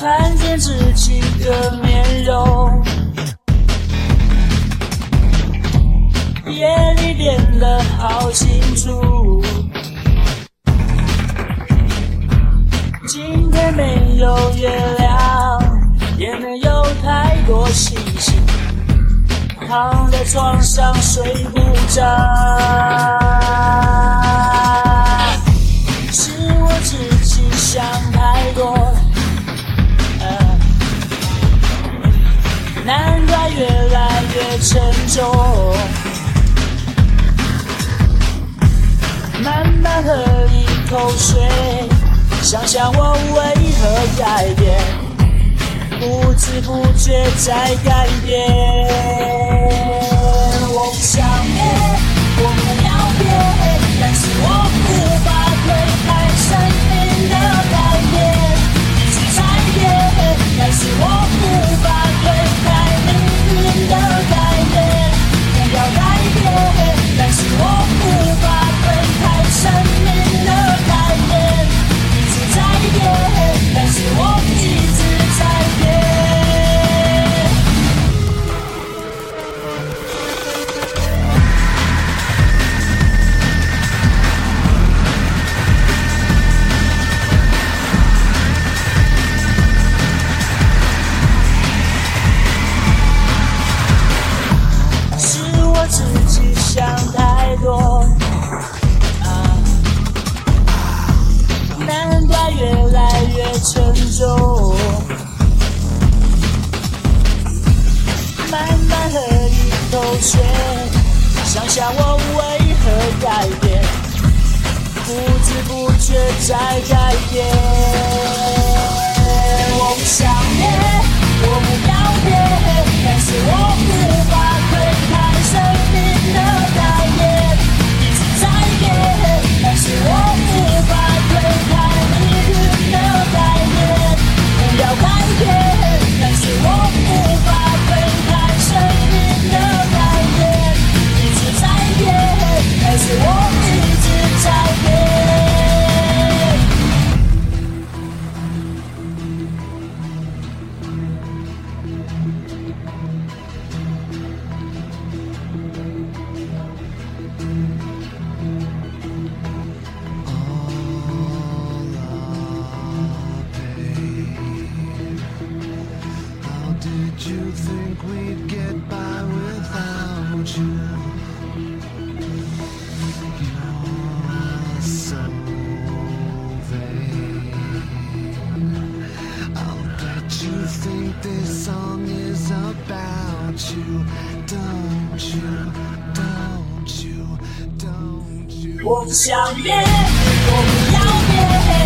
看见自己的面容夜里变得好清楚今天没有月亮也没有太多星星躺在床上睡不着。沉重。慢慢喝一口水，想想我为何改变，不知不觉在改变。我想。圈想想我为何改变不知不觉在改变。you think this song is about you? Don't you, don't you, don't you? 我不想变，我不要变。